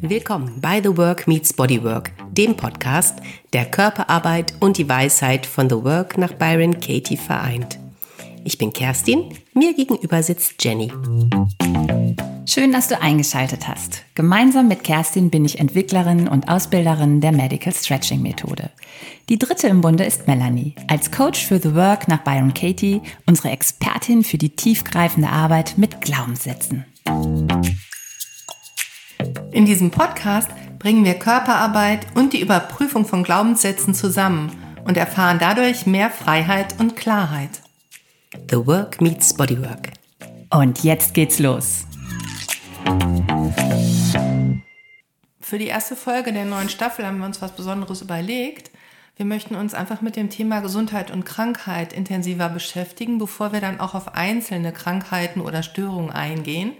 Willkommen bei The Work Meets Bodywork, dem Podcast, der Körperarbeit und die Weisheit von The Work nach Byron Katie vereint. Ich bin Kerstin, mir gegenüber sitzt Jenny. Schön, dass du eingeschaltet hast. Gemeinsam mit Kerstin bin ich Entwicklerin und Ausbilderin der Medical Stretching Methode. Die dritte im Bunde ist Melanie, als Coach für The Work nach Byron Katie, unsere Expertin für die tiefgreifende Arbeit mit Glaubenssätzen. In diesem Podcast bringen wir Körperarbeit und die Überprüfung von Glaubenssätzen zusammen und erfahren dadurch mehr Freiheit und Klarheit. The Work meets Bodywork. Und jetzt geht's los. Für die erste Folge der neuen Staffel haben wir uns was Besonderes überlegt. Wir möchten uns einfach mit dem Thema Gesundheit und Krankheit intensiver beschäftigen, bevor wir dann auch auf einzelne Krankheiten oder Störungen eingehen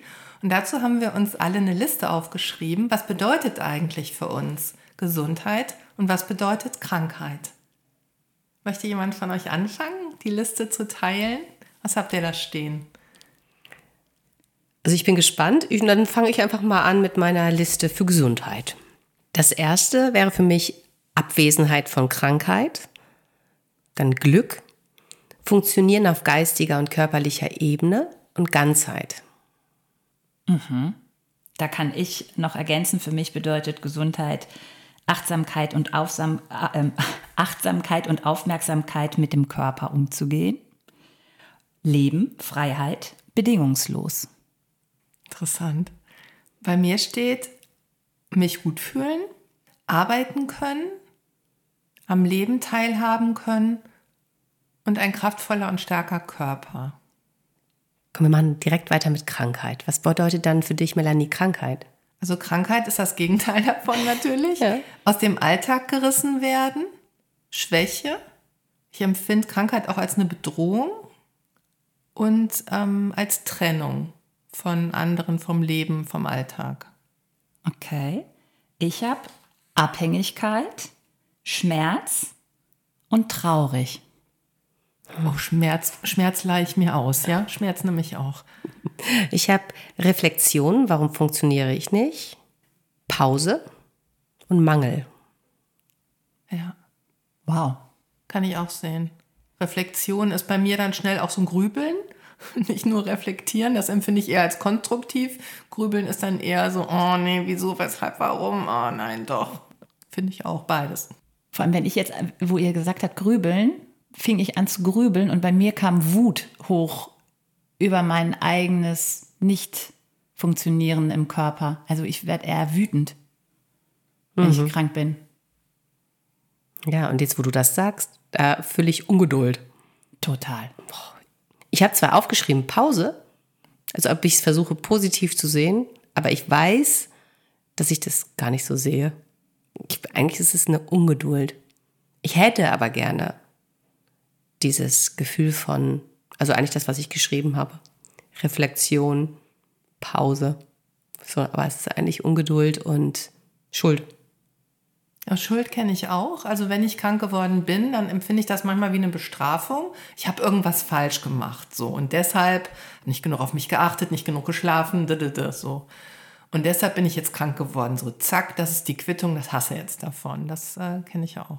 und dazu haben wir uns alle eine Liste aufgeschrieben. Was bedeutet eigentlich für uns Gesundheit und was bedeutet Krankheit? Möchte jemand von euch anfangen, die Liste zu teilen? Was habt ihr da stehen? Also ich bin gespannt. Dann fange ich einfach mal an mit meiner Liste für Gesundheit. Das erste wäre für mich Abwesenheit von Krankheit, dann Glück, Funktionieren auf geistiger und körperlicher Ebene und Ganzheit. Mhm. Da kann ich noch ergänzen, für mich bedeutet Gesundheit Achtsamkeit und, Aufsam, äh, Achtsamkeit und Aufmerksamkeit mit dem Körper umzugehen. Leben, Freiheit, bedingungslos. Interessant. Bei mir steht, mich gut fühlen, arbeiten können, am Leben teilhaben können und ein kraftvoller und starker Körper. Komm, wir machen direkt weiter mit Krankheit. Was bedeutet dann für dich, Melanie, Krankheit? Also Krankheit ist das Gegenteil davon natürlich. ja. Aus dem Alltag gerissen werden, Schwäche. Ich empfinde Krankheit auch als eine Bedrohung und ähm, als Trennung von anderen, vom Leben, vom Alltag. Okay. Ich habe Abhängigkeit, Schmerz und traurig. Oh, Schmerz, Schmerz leihe ich mir aus, ja? Schmerz nehme ich auch. Ich habe Reflexion, warum funktioniere ich nicht? Pause und Mangel. Ja. Wow. Kann ich auch sehen. Reflexion ist bei mir dann schnell auch so ein Grübeln. Nicht nur reflektieren, das empfinde ich eher als konstruktiv. Grübeln ist dann eher so, oh nee, wieso, weshalb, warum? Oh nein, doch. Finde ich auch beides. Vor allem, wenn ich jetzt, wo ihr gesagt habt, grübeln, fing ich an zu grübeln und bei mir kam Wut hoch über mein eigenes Nicht-Funktionieren im Körper. Also ich werde eher wütend, wenn mhm. ich krank bin. Ja, und jetzt, wo du das sagst, da fühle ich Ungeduld. Total. Ich habe zwar aufgeschrieben Pause, also ob ich es versuche positiv zu sehen, aber ich weiß, dass ich das gar nicht so sehe. Ich, eigentlich ist es eine Ungeduld. Ich hätte aber gerne dieses Gefühl von, also eigentlich das, was ich geschrieben habe. Reflexion, Pause. So, aber es ist eigentlich Ungeduld und Schuld. Schuld kenne ich auch. Also wenn ich krank geworden bin, dann empfinde ich das manchmal wie eine Bestrafung. Ich habe irgendwas falsch gemacht, so und deshalb nicht genug auf mich geachtet, nicht genug geschlafen, so. Und deshalb bin ich jetzt krank geworden. So zack, das ist die Quittung, das hasse jetzt davon. Das äh, kenne ich auch.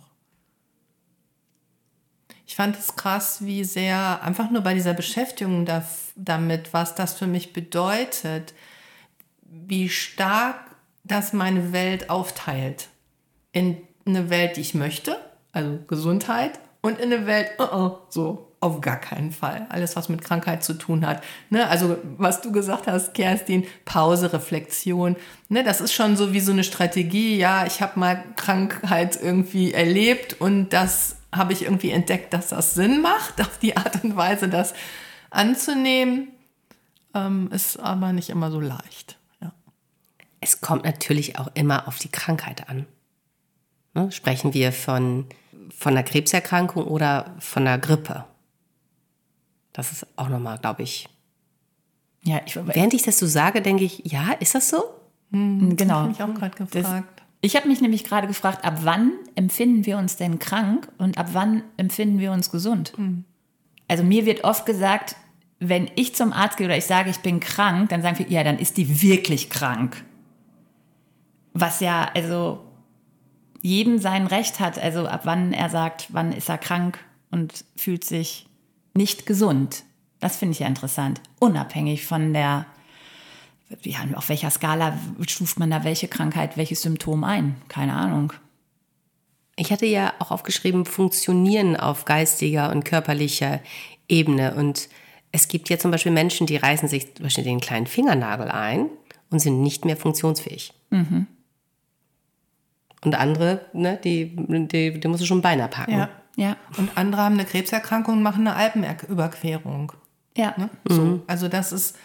Ich fand es krass, wie sehr einfach nur bei dieser Beschäftigung da, damit, was das für mich bedeutet, wie stark das meine Welt aufteilt. In eine Welt, die ich möchte, also Gesundheit, und in eine Welt, uh -uh, so auf gar keinen Fall. Alles, was mit Krankheit zu tun hat. Ne? Also, was du gesagt hast, Kerstin, Pause, Reflexion. Ne? Das ist schon so wie so eine Strategie. Ja, ich habe mal Krankheit irgendwie erlebt und das habe ich irgendwie entdeckt, dass das Sinn macht, auf die Art und Weise das anzunehmen. Ähm, ist aber nicht immer so leicht. Ja. Es kommt natürlich auch immer auf die Krankheit an. Ne? Sprechen wir von, von einer Krebserkrankung oder von einer Grippe? Das ist auch nochmal, glaube ich. Ja, ich, während ich das so sage, denke ich, ja, ist das so? Hm, genau. Das habe ich auch gerade gefragt. Ich habe mich nämlich gerade gefragt, ab wann empfinden wir uns denn krank und ab wann empfinden wir uns gesund? Mhm. Also mir wird oft gesagt, wenn ich zum Arzt gehe oder ich sage, ich bin krank, dann sagen wir, ja, dann ist die wirklich krank. Was ja, also jedem sein Recht hat, also ab wann er sagt, wann ist er krank und fühlt sich nicht gesund. Das finde ich ja interessant. Unabhängig von der, ja, auf welcher Skala stuft man da welche Krankheit, welches Symptom ein? Keine Ahnung. Ich hatte ja auch aufgeschrieben, funktionieren auf geistiger und körperlicher Ebene. Und es gibt ja zum Beispiel Menschen, die reißen sich zum Beispiel den kleinen Fingernagel ein und sind nicht mehr funktionsfähig. Mhm. Und andere, ne, die, die, die musst du schon Beine packen. Ja. Ja. Und andere haben eine Krebserkrankung und machen eine Alpenüberquerung. Ja. Ne? So. Also das ist,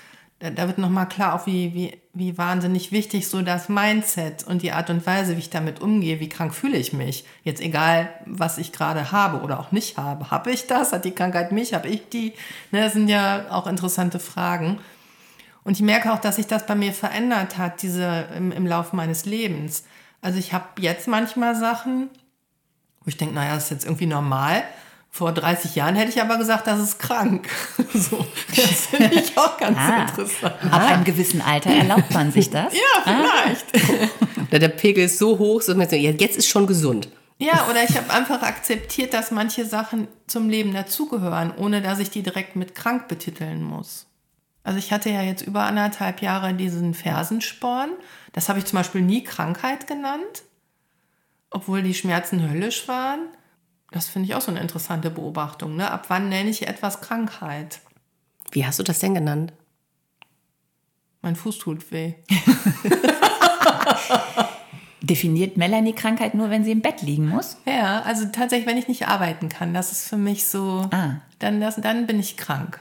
da, wird nochmal klar, auch wie, wie, wie wahnsinnig wichtig so das Mindset und die Art und Weise, wie ich damit umgehe, wie krank fühle ich mich. Jetzt egal, was ich gerade habe oder auch nicht habe. Habe ich das? Hat die Krankheit mich? Habe ich die? Ne, das sind ja auch interessante Fragen. Und ich merke auch, dass sich das bei mir verändert hat, diese im, im Laufe meines Lebens. Also ich habe jetzt manchmal Sachen, wo ich denke, naja, das ist jetzt irgendwie normal. Vor 30 Jahren hätte ich aber gesagt, das ist krank. So, das finde ich auch ganz Ah. interessant. Ab einem gewissen Alter erlaubt man sich das. Ja, vielleicht. Der, der Pegel ist so hoch, so, jetzt ist schon gesund. Ja, oder ich habe einfach akzeptiert, dass manche Sachen zum Leben dazugehören, ohne dass ich die direkt mit krank betiteln muss. Also ich hatte ja jetzt über anderthalb Jahre diesen Fersensporn. Das habe ich zum Beispiel nie Krankheit genannt, obwohl die Schmerzen höllisch waren. Das finde ich auch so eine interessante Beobachtung. Ne? Ab wann nenne ich etwas Krankheit? Wie hast du das denn genannt? Mein Fuß tut weh. Definiert Melanie Krankheit nur, wenn sie im Bett liegen muss? Ja, also tatsächlich, wenn ich nicht arbeiten kann, das ist für mich so, Ah. dann, das, dann bin ich krank.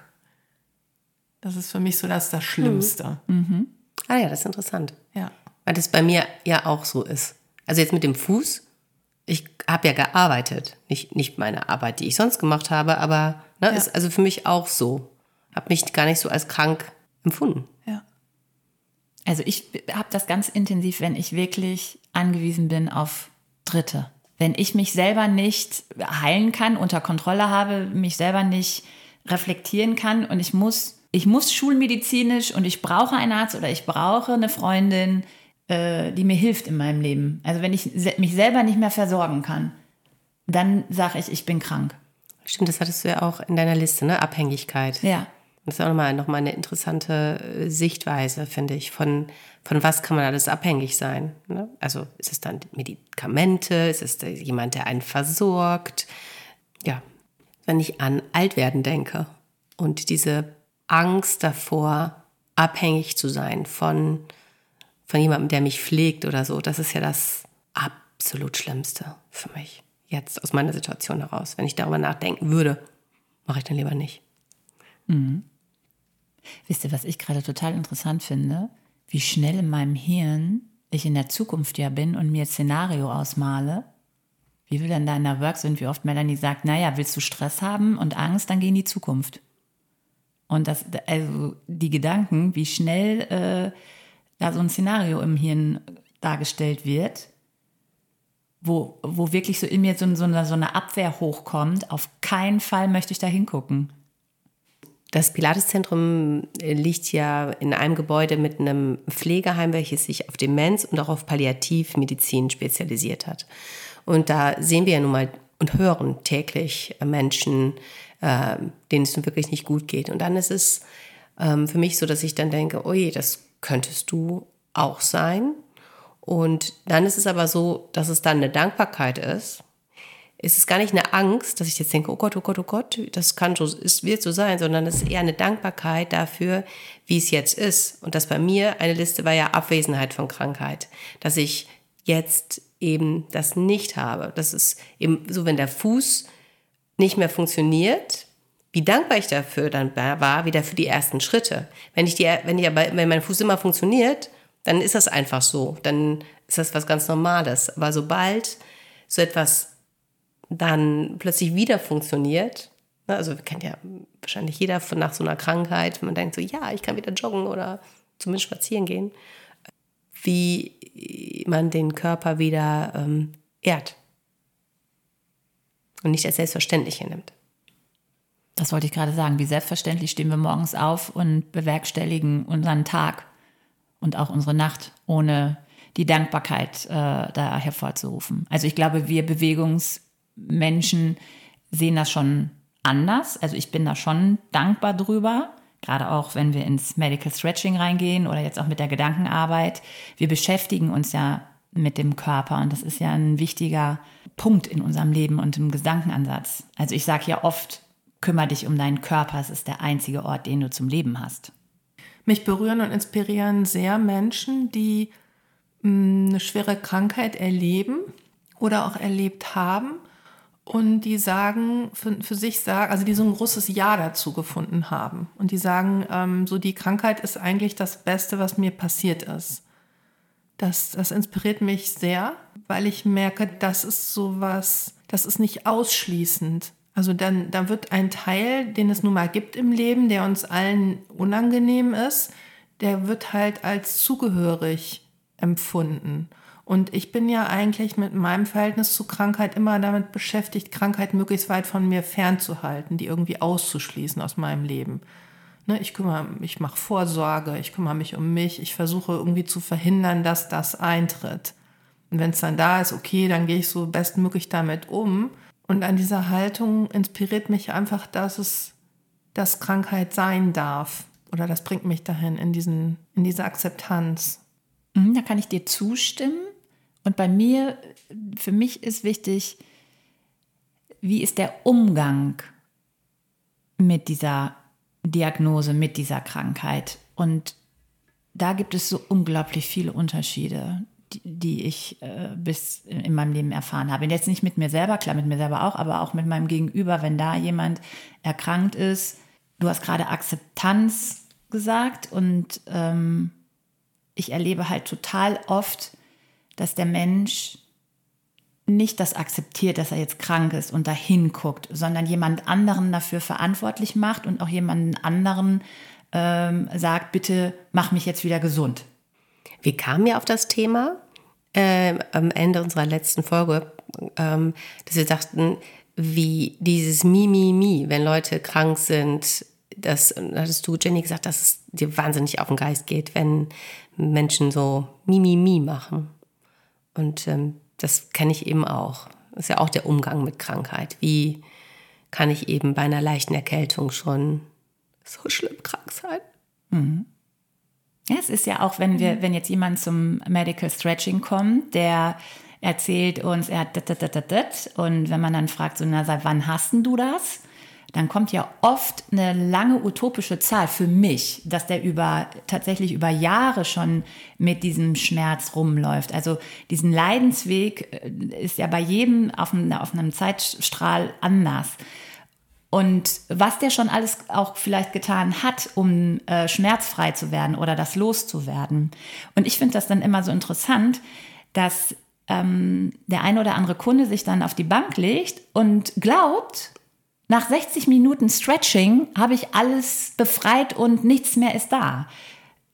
Das ist für mich so das, das Schlimmste. Ah ja, das ist interessant. Ja. Weil das bei mir ja auch so ist. Also jetzt mit dem Fuß, ich habe ja gearbeitet. Nicht, nicht meine Arbeit, die ich sonst gemacht habe, aber ne, Ja. ist also für mich auch so. Habe mich gar nicht so als krank empfunden. Ja. Also ich habe das ganz intensiv, wenn ich wirklich angewiesen bin auf Dritte. Wenn ich mich selber nicht heilen kann, unter Kontrolle habe, mich selber nicht reflektieren kann und ich muss, ich muss schulmedizinisch und ich brauche einen Arzt oder ich brauche eine Freundin, die mir hilft in meinem Leben. Also wenn ich mich selber nicht mehr versorgen kann, dann sage ich, ich bin krank. Stimmt, das hattest du ja auch in deiner Liste, ne? Abhängigkeit. Ja. Das ist auch nochmal noch mal eine interessante äh, Sichtweise, finde ich. Von, von was kann man alles abhängig sein? Ne? Also ist es dann Medikamente? Ist es jemand, der einen versorgt? Ja, wenn ich an Altwerden denke und diese Angst davor, abhängig zu sein von, von jemandem, der mich pflegt oder so, das ist ja das absolut Schlimmste für mich. Jetzt aus meiner Situation heraus. Wenn ich darüber nachdenken würde, mache ich dann lieber nicht. Wisst ihr, was ich gerade total interessant finde? Wie schnell in meinem Hirn ich in der Zukunft ja bin und mir ein Szenario ausmale. Wie wir dann da in der Work sind, wie oft Melanie sagt, naja, willst du Stress haben und Angst, dann geh in die Zukunft. Und das, also die Gedanken, wie schnell äh, da so ein Szenario im Hirn dargestellt wird, wo, wo wirklich so in mir so, so, eine, so eine Abwehr hochkommt, auf keinen Fall möchte ich da hingucken. Das Pilateszentrum äh, liegt ja in einem Gebäude mit einem Pflegeheim, welches sich auf Demenz und auch auf Palliativmedizin spezialisiert hat. Und da sehen wir ja nun mal und hören täglich Menschen, äh, denen es nun wirklich nicht gut geht. Und dann ist es ähm, für mich so, dass ich dann denke, oh das könntest du auch sein. Und dann ist es aber so, dass es dann eine Dankbarkeit ist, es ist gar nicht eine Angst, dass ich jetzt denke, oh Gott, oh Gott, oh Gott, das kann so, es wird so sein, sondern es ist eher eine Dankbarkeit dafür, wie es jetzt ist. Und das bei mir, eine Liste war ja Abwesenheit von Krankheit, dass ich jetzt eben das nicht habe. Das ist eben so, wenn der Fuß nicht mehr funktioniert, wie dankbar ich dafür dann war, wieder für die ersten Schritte. Wenn ich die, wenn ich aber, wenn mein Fuß immer funktioniert, dann ist das einfach so. Dann ist das was ganz Normales. Aber sobald so etwas dann plötzlich wieder funktioniert. ne, Also kennt ja wahrscheinlich jeder von nach so einer Krankheit, man denkt so, ja, ich kann wieder joggen oder zumindest spazieren gehen, wie man den Körper wieder ähm, ehrt und nicht als selbstverständlich nimmt. Das wollte ich gerade sagen. Wie selbstverständlich stehen wir morgens auf und bewerkstelligen unseren Tag und auch unsere Nacht, ohne die Dankbarkeit äh, da hervorzurufen. Also ich glaube, wir Bewegungsmenschen sehen das schon anders. Also ich bin da schon dankbar drüber, gerade auch wenn wir ins Medical Stretching reingehen oder jetzt auch mit der Gedankenarbeit. Wir beschäftigen uns ja mit dem Körper und das ist ja ein wichtiger Punkt in unserem Leben und im Gedankenansatz. Also ich sage ja oft, kümmere dich um deinen Körper, es ist der einzige Ort, den du zum Leben hast. Mich berühren und inspirieren sehr Menschen, die mm, eine schwere Krankheit erleben oder auch erlebt haben und die sagen, für, für sich sagen, also die so ein großes Ja dazu gefunden haben. Und die sagen, ähm, so die Krankheit ist eigentlich das Beste, was mir passiert ist. Das, das inspiriert mich sehr, weil ich merke, das ist sowas, das ist nicht ausschließend. Also dann, da wird ein Teil, den es nun mal gibt im Leben, der uns allen unangenehm ist, der wird halt als zugehörig empfunden. Und ich bin ja eigentlich mit meinem Verhältnis zu Krankheit immer damit beschäftigt, Krankheit möglichst weit von mir fernzuhalten, die irgendwie auszuschließen aus meinem Leben. Ne, ich kümmere, ich mache Vorsorge, ich kümmere mich um mich, ich versuche irgendwie zu verhindern, dass das eintritt. Und wenn es dann da ist, okay, dann gehe ich so bestmöglich damit um. Und an dieser Haltung inspiriert mich einfach, dass es, dass Krankheit sein darf. Oder das bringt mich dahin, in, diesen, in diese Akzeptanz. Mhm, da kann ich dir zustimmen. Und bei mir, für mich ist wichtig, wie ist der Umgang mit dieser Diagnose, mit dieser Krankheit. Und da gibt es so unglaublich viele Unterschiede die ich äh, bis in meinem Leben erfahren habe. Und jetzt nicht mit mir selber, klar mit mir selber auch, aber auch mit meinem Gegenüber, wenn da jemand erkrankt ist. Du hast gerade Akzeptanz gesagt und ähm, ich erlebe halt total oft, dass der Mensch nicht das akzeptiert, dass er jetzt krank ist und dahin guckt, sondern jemand anderen dafür verantwortlich macht und auch jemanden anderen ähm, sagt, bitte mach mich jetzt wieder gesund. Wir kamen ja auf das Thema äh, am Ende unserer letzten Folge, ähm, dass wir sagten, wie dieses Mi, Mi, Mi, wenn Leute krank sind, das hattest du, Jenny, gesagt, dass es dir wahnsinnig auf den Geist geht, wenn Menschen so Mi, Mi, Mi machen. Und ähm, das kenne ich eben auch. Das ist ja auch der Umgang mit Krankheit. Wie kann ich eben bei einer leichten Erkältung schon so schlimm krank sein? Mhm. Ja, es ist ja auch, wenn wir, wenn jetzt jemand zum Medical Stretching kommt, der erzählt uns, er hat dat, dat, dat, dat, und wenn man dann fragt, so, na, seit wann hast du das? Dann kommt ja oft eine lange utopische Zahl für mich, dass der über, tatsächlich über Jahre schon mit diesem Schmerz rumläuft. Also diesen Leidensweg äh, ist ja bei jedem auf einem, auf einem Zeitstrahl anders. Und was der schon alles auch vielleicht getan hat, um äh, schmerzfrei zu werden oder das loszuwerden. Und ich finde das dann immer so interessant, dass ähm, der ein oder andere Kunde sich dann auf die Bank legt und glaubt, nach 60 Minuten Stretching habe ich alles befreit und nichts mehr ist da.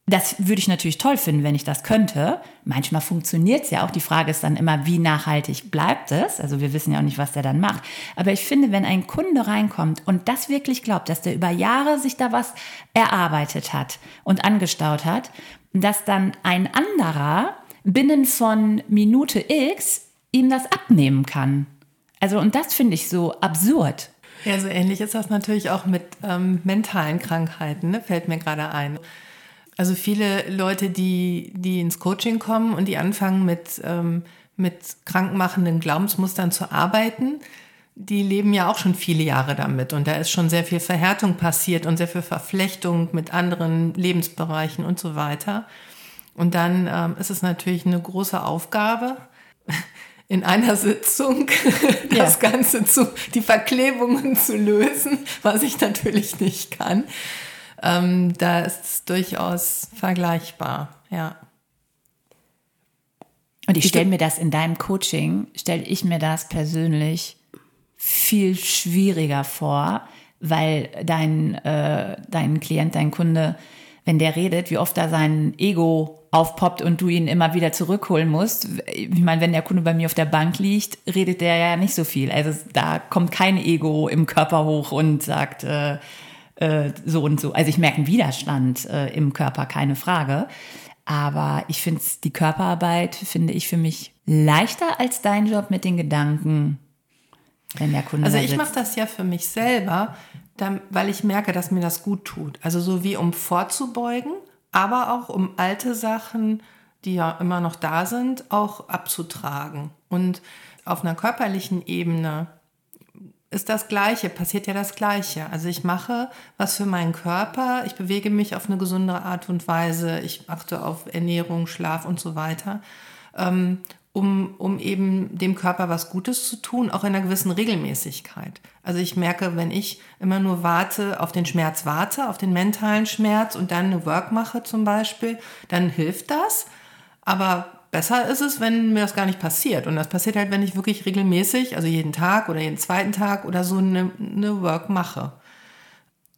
Das würde ich natürlich toll finden, wenn ich das könnte. Manchmal funktioniert es ja auch. Die Frage ist dann immer, wie nachhaltig bleibt es? Also wir wissen ja auch nicht, was der dann macht. Aber ich finde, wenn ein Kunde reinkommt und das wirklich glaubt, dass der über Jahre sich da was erarbeitet hat und angestaut hat, dass dann ein anderer binnen von Minute X ihm das abnehmen kann. Also und das finde ich so absurd. Ja, so ähnlich ist das natürlich auch mit ähm, mentalen Krankheiten, ne? fällt mir gerade ein. Also viele Leute, die, die ins Coaching kommen und die anfangen mit, ähm, mit krankmachenden Glaubensmustern zu arbeiten, die leben ja auch schon viele Jahre damit. Und da ist schon sehr viel Verhärtung passiert und sehr viel Verflechtung mit anderen Lebensbereichen und so weiter. Und dann ähm, ist es natürlich eine große Aufgabe, in einer Sitzung das ja. Ganze zu, die Verklebungen zu lösen, was ich natürlich nicht kann. Ähm, da ist es durchaus vergleichbar, ja. Und ich stelle mir das in deinem Coaching, stelle ich mir das persönlich viel schwieriger vor, weil dein, äh, dein Klient, dein Kunde, wenn der redet, wie oft da sein Ego aufpoppt und du ihn immer wieder zurückholen musst. Ich meine, wenn der Kunde bei mir auf der Bank liegt, redet der ja nicht so viel. Also da kommt kein Ego im Körper hoch und sagt, äh, äh, so und so. Also ich merke einen Widerstand äh, im Körper, keine Frage. Aber ich finde die Körperarbeit, finde ich für mich leichter als dein Job mit den Gedanken, wenn der Kunde Also ich mache das ja für mich selber, dann, weil ich merke, dass mir das gut tut. Also so wie um vorzubeugen, aber auch um alte Sachen, die ja immer noch da sind, auch abzutragen. Und auf einer körperlichen Ebene ist das Gleiche, passiert ja das Gleiche. Also ich mache was für meinen Körper, ich bewege mich auf eine gesunde Art und Weise, ich achte auf Ernährung, Schlaf und so weiter, ähm, um, um eben dem Körper was Gutes zu tun, auch in einer gewissen Regelmäßigkeit. Also ich merke, wenn ich immer nur warte, auf den Schmerz warte, auf den mentalen Schmerz und dann eine Work mache zum Beispiel, dann hilft das. Aber besser ist es, wenn mir das gar nicht passiert. Und das passiert halt, wenn ich wirklich regelmäßig, also jeden Tag oder jeden zweiten Tag oder so eine, eine Work mache.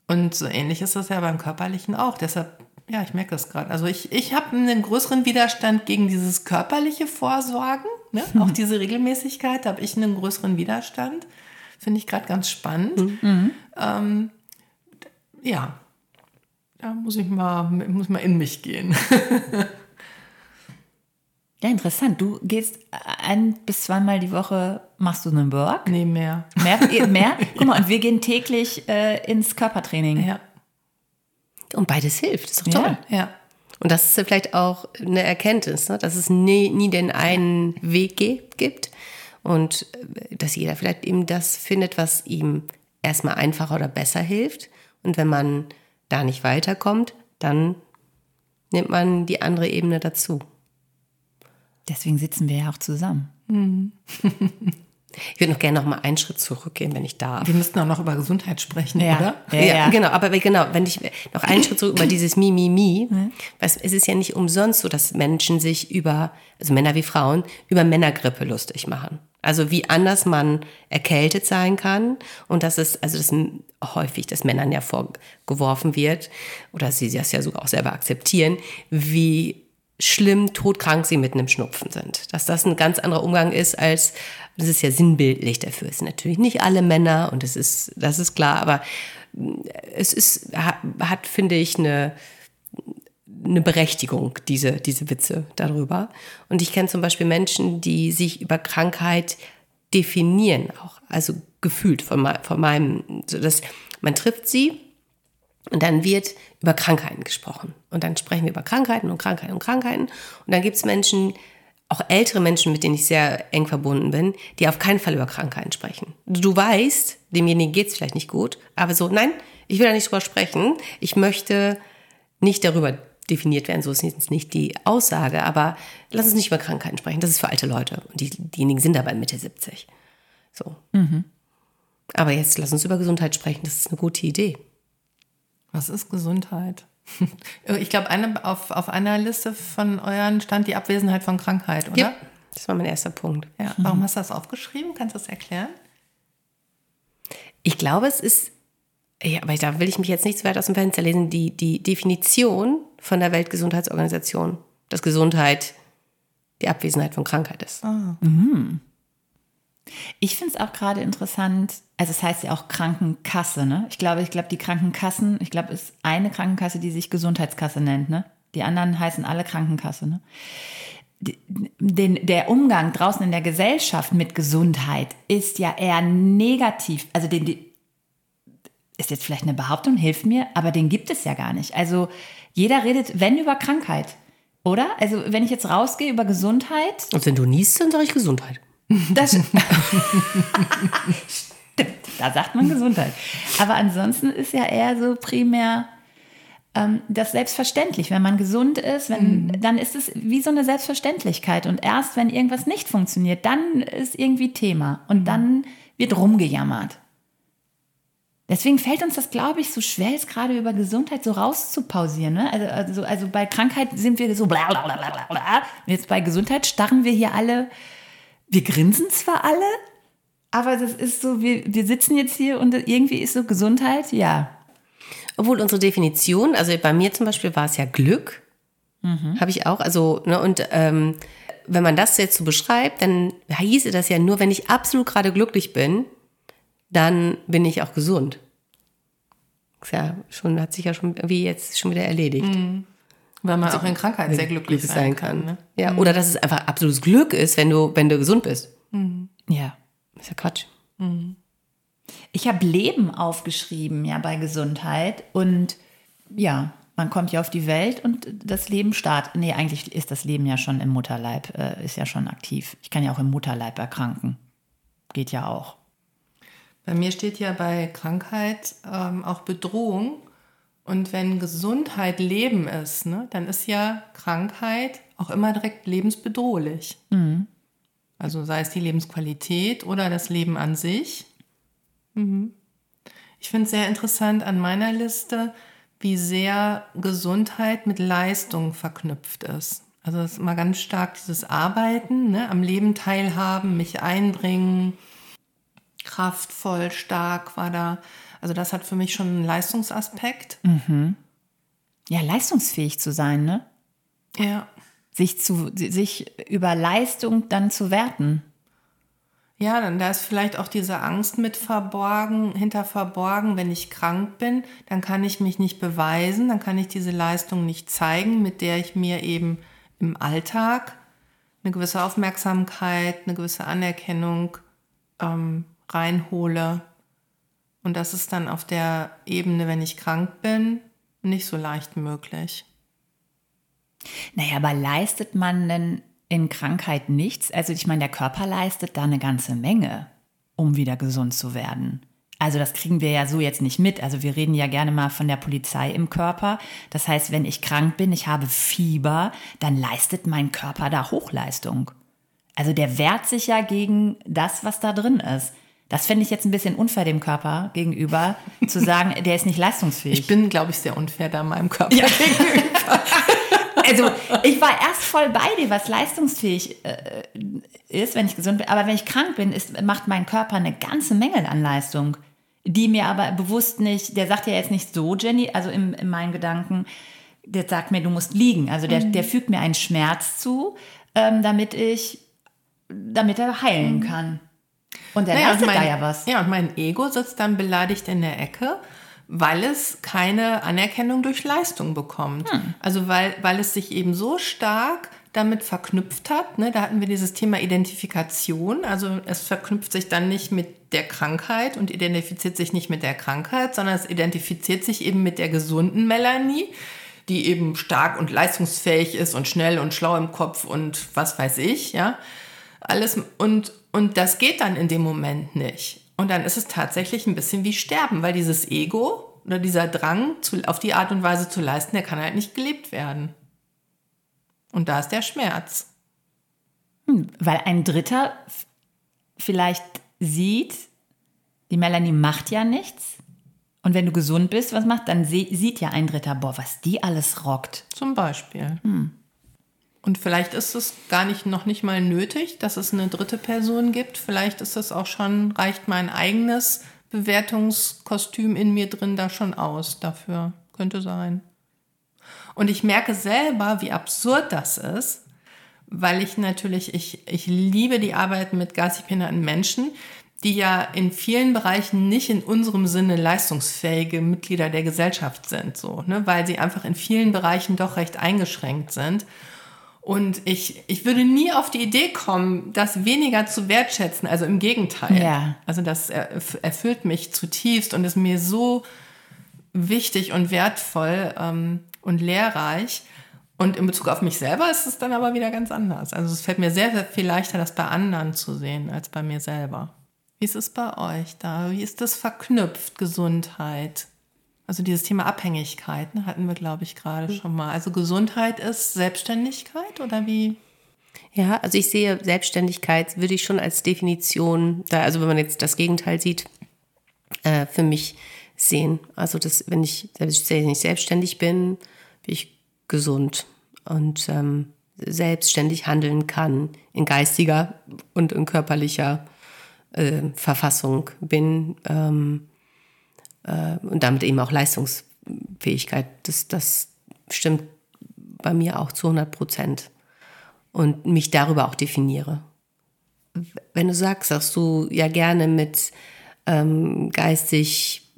Und so ähnlich ist das ja beim Körperlichen auch. Deshalb, ja, ich merke das gerade. Also ich, ich habe einen größeren Widerstand gegen dieses körperliche Vorsorgen, ne? auch diese Regelmäßigkeit, da habe ich einen größeren Widerstand. Finde ich gerade ganz spannend. Ähm, ja, da muss ich mal, muss mal in mich gehen. Ja, interessant. Du gehst ein bis zweimal die Woche, machst du einen Work? nee, mehr. Mehr? mehr? Guck mal, und wir gehen täglich äh, ins Körpertraining. Ja, Und beides hilft, ist doch toll. Ja. ja. Und das ist vielleicht auch eine Erkenntnis, ne? dass es nie, nie den einen Weg gibt und äh, dass jeder vielleicht eben das findet, was ihm erstmal einfacher oder besser hilft. Und wenn man da nicht weiterkommt, dann nimmt man die andere Ebene dazu. Deswegen sitzen wir ja auch zusammen. Ich würde noch gerne noch mal einen Schritt zurückgehen, wenn ich darf. Wir müssten auch noch über Gesundheit sprechen, Ja. oder? Ja, ja. genau, aber genau, wenn ich noch einen Schritt zurück über dieses Mi, Mi, Mi, was, es ist ja nicht umsonst so, dass Menschen sich über, also Männer wie Frauen, über Männergrippe lustig machen. Also wie anders man erkältet sein kann und dass es, also das häufig das Männern ja vorgeworfen wird oder sie das ja sogar auch selber akzeptieren, wie schlimm todkrank sie mit einem Schnupfen sind. Dass das ein ganz anderer Umgang ist als, das ist ja sinnbildlich dafür. Es sind natürlich nicht alle Männer und es ist, das ist klar, aber es ist, hat, finde ich, eine, eine Berechtigung, diese, diese Witze darüber. Und ich kenne zum Beispiel Menschen, die sich über Krankheit definieren, auch, also gefühlt von, von meinem, so dass man trifft sie und dann wird über Krankheiten gesprochen. Und dann sprechen wir über Krankheiten und Krankheiten und Krankheiten. Und dann gibt es Menschen, auch ältere Menschen, mit denen ich sehr eng verbunden bin, die auf keinen Fall über Krankheiten sprechen. Du weißt, demjenigen geht es vielleicht nicht gut, aber so, nein, ich will da nicht drüber sprechen. Ich möchte nicht darüber definiert werden, so ist jetzt nicht die Aussage, aber lass uns nicht über Krankheiten sprechen. Das ist für alte Leute. Und die, diejenigen sind aber Mitte 70. So. Aber jetzt lass uns über Gesundheit sprechen. Das ist eine gute Idee. Was ist Gesundheit? Ich glaube, eine, auf, auf einer Liste von euren stand die Abwesenheit von Krankheit, oder? Ja, das war mein erster Punkt. Ja. Warum hast du das aufgeschrieben? Kannst du das erklären? Ich glaube, es ist, ja, aber da will ich mich jetzt nicht zu weit aus dem Fenster lesen, die, die Definition von der Weltgesundheitsorganisation, dass Gesundheit die Abwesenheit von Krankheit ist. Ich finde es auch gerade interessant, also es heißt ja auch Krankenkasse, ne? Ich glaube, ich glaube, die Krankenkassen, ich glaube, es ist eine Krankenkasse, die sich Gesundheitskasse nennt, ne? Die anderen heißen alle Krankenkasse, ne? Den, der Umgang draußen in der Gesellschaft mit Gesundheit ist ja eher negativ. Also den, die, ist jetzt vielleicht eine Behauptung, hilft mir, aber den gibt es ja gar nicht. Also jeder redet, wenn über Krankheit, oder? Also wenn ich jetzt rausgehe über Gesundheit, Und wenn du niest, dann sage ich Gesundheit. Das Stimmt, da sagt man Gesundheit. Aber ansonsten ist ja eher so primär ähm, das selbstverständlich. Wenn man gesund ist, wenn, dann ist es wie so eine Selbstverständlichkeit. Und erst wenn irgendwas nicht funktioniert, dann ist irgendwie Thema. Und dann wird rumgejammert. Deswegen fällt uns das, glaube ich, so schwer, jetzt gerade über Gesundheit so rauszupausieren. Ne? Also, also, also bei Krankheit sind wir so bla bla bla bla bla. Und jetzt bei Gesundheit starren wir hier alle wir grinsen zwar alle, aber das ist so, wir, wir sitzen jetzt hier und irgendwie ist so Gesundheit, ja. Obwohl unsere Definition, also bei mir zum Beispiel war es ja Glück, habe ich auch, also, ne, und ähm, wenn man das jetzt so beschreibt, dann hieße das ja nur, wenn ich absolut gerade glücklich bin, dann bin ich auch gesund. Ist ja schon, hat sich ja schon irgendwie jetzt schon wieder erledigt. Weil man auch in Krankheit sehr glücklich sein, kann. ne? Ja, oder dass es einfach absolutes Glück ist, wenn du, wenn du gesund bist. Ja. Das ist ja Quatsch. Ich habe Leben aufgeschrieben, ja, bei Gesundheit. Und ja, man kommt ja auf die Welt und das Leben startet. Nee, eigentlich ist das Leben ja schon im Mutterleib, äh, ist ja schon aktiv. Ich kann ja auch im Mutterleib erkranken. Geht ja auch. Bei mir steht ja bei Krankheit ähm, auch Bedrohung. Und wenn Gesundheit Leben ist, ne, dann ist ja Krankheit auch immer direkt lebensbedrohlich. Also sei es die Lebensqualität oder das Leben an sich. Mhm. Ich finde es sehr interessant an meiner Liste, wie sehr Gesundheit mit Leistung verknüpft ist. Also es ist immer ganz stark dieses Arbeiten, ne, am Leben teilhaben, mich einbringen, kraftvoll, stark war da. Also das hat für mich schon einen Leistungsaspekt. Ja, leistungsfähig zu sein, ne? Ja. Sich, zu, sich über Leistung dann zu werten. Ja, dann da ist vielleicht auch diese Angst mit verborgen, hinter verborgen, wenn ich krank bin, dann kann ich mich nicht beweisen, dann kann ich diese Leistung nicht zeigen, mit der ich mir eben im Alltag eine gewisse Aufmerksamkeit, eine gewisse Anerkennung ähm, reinhole. Und das ist dann auf der Ebene, wenn ich krank bin, nicht so leicht möglich. Naja, aber leistet man denn in Krankheit nichts? Also ich meine, der Körper leistet da eine ganze Menge, um wieder gesund zu werden. Also das kriegen wir ja so jetzt nicht mit. Also wir reden ja gerne mal von der Polizei im Körper. Das heißt, wenn ich krank bin, ich habe Fieber, dann leistet mein Körper da Hochleistung. Also der wehrt sich ja gegen das, was da drin ist. Das fände ich jetzt ein bisschen unfair dem Körper gegenüber, zu sagen, der ist nicht leistungsfähig. Ich bin, glaube ich, sehr unfair da meinem Körper gegenüber. Also ich war erst voll bei dir, was leistungsfähig äh, ist, wenn ich gesund bin. Aber wenn ich krank bin, ist, macht mein Körper eine ganze Menge an Leistung, die mir aber bewusst nicht, der sagt ja jetzt nicht so, Jenny, also in, in meinen Gedanken, der sagt mir, du musst liegen. Also der, der fügt mir einen Schmerz zu, ähm, damit ich, damit er heilen kann. Und der Naja, leistet mein, da ja was. Ja, und mein Ego sitzt dann beleidigt in der Ecke, weil es keine Anerkennung durch Leistung bekommt. Hm. Also weil, weil es sich eben so stark damit verknüpft hat. Ne? Da hatten wir dieses Thema Identifikation. Also es verknüpft sich dann nicht mit der Krankheit und identifiziert sich nicht mit der Krankheit, sondern es identifiziert sich eben mit der gesunden Melanie, die eben stark und leistungsfähig ist und schnell und schlau im Kopf und was weiß ich, ja. Alles und, und das geht dann in dem Moment nicht. Und dann ist es tatsächlich ein bisschen wie Sterben, weil dieses Ego oder dieser Drang, zu, auf die Art und Weise zu leisten, der kann halt nicht gelebt werden. Und da ist der Schmerz. Weil ein Dritter vielleicht sieht, die Melanie macht ja nichts. Und wenn du gesund bist, was macht, dann sieht ja ein Dritter, boah, was die alles rockt. Zum Beispiel. Und vielleicht ist es gar nicht, noch nicht mal nötig, dass es eine dritte Person gibt. Vielleicht ist es auch schon, reicht mein eigenes Bewertungskostüm in mir drin da schon aus dafür. Könnte sein. Und ich merke selber, wie absurd das ist, weil ich natürlich, ich, ich liebe die Arbeit mit geistig behinderten Menschen, die ja in vielen Bereichen nicht in unserem Sinne leistungsfähige Mitglieder der Gesellschaft sind, so, ne, weil sie einfach in vielen Bereichen doch recht eingeschränkt sind. Und ich, ich würde nie auf die Idee kommen, das weniger zu wertschätzen. Also im Gegenteil. Ja. Also das erf- erfüllt mich zutiefst und ist mir so wichtig und wertvoll ähm, und lehrreich. Und in Bezug auf mich selber ist es dann aber wieder ganz anders. Also es fällt mir sehr, sehr viel leichter, das bei anderen zu sehen, als bei mir selber. Wie ist es bei euch da? Wie ist das verknüpft, Gesundheit? Also dieses Thema Abhängigkeit ne, hatten wir, glaube ich, gerade schon mal. Also Gesundheit ist Selbstständigkeit oder wie? Ja, also ich sehe Selbstständigkeit, würde ich schon als Definition, da, also wenn man jetzt das Gegenteil sieht, äh, für mich sehen. Also das, wenn ich, wenn ich selbstständig bin, bin ich gesund und ähm, selbstständig handeln kann in geistiger und in körperlicher äh, Verfassung bin ähm, äh, und damit eben auch Leistungsfähigkeit. Das, das stimmt bei mir auch zu 100 Prozent und mich darüber auch definiere. Wenn du sagst, dass du ja gerne mit ähm, geistig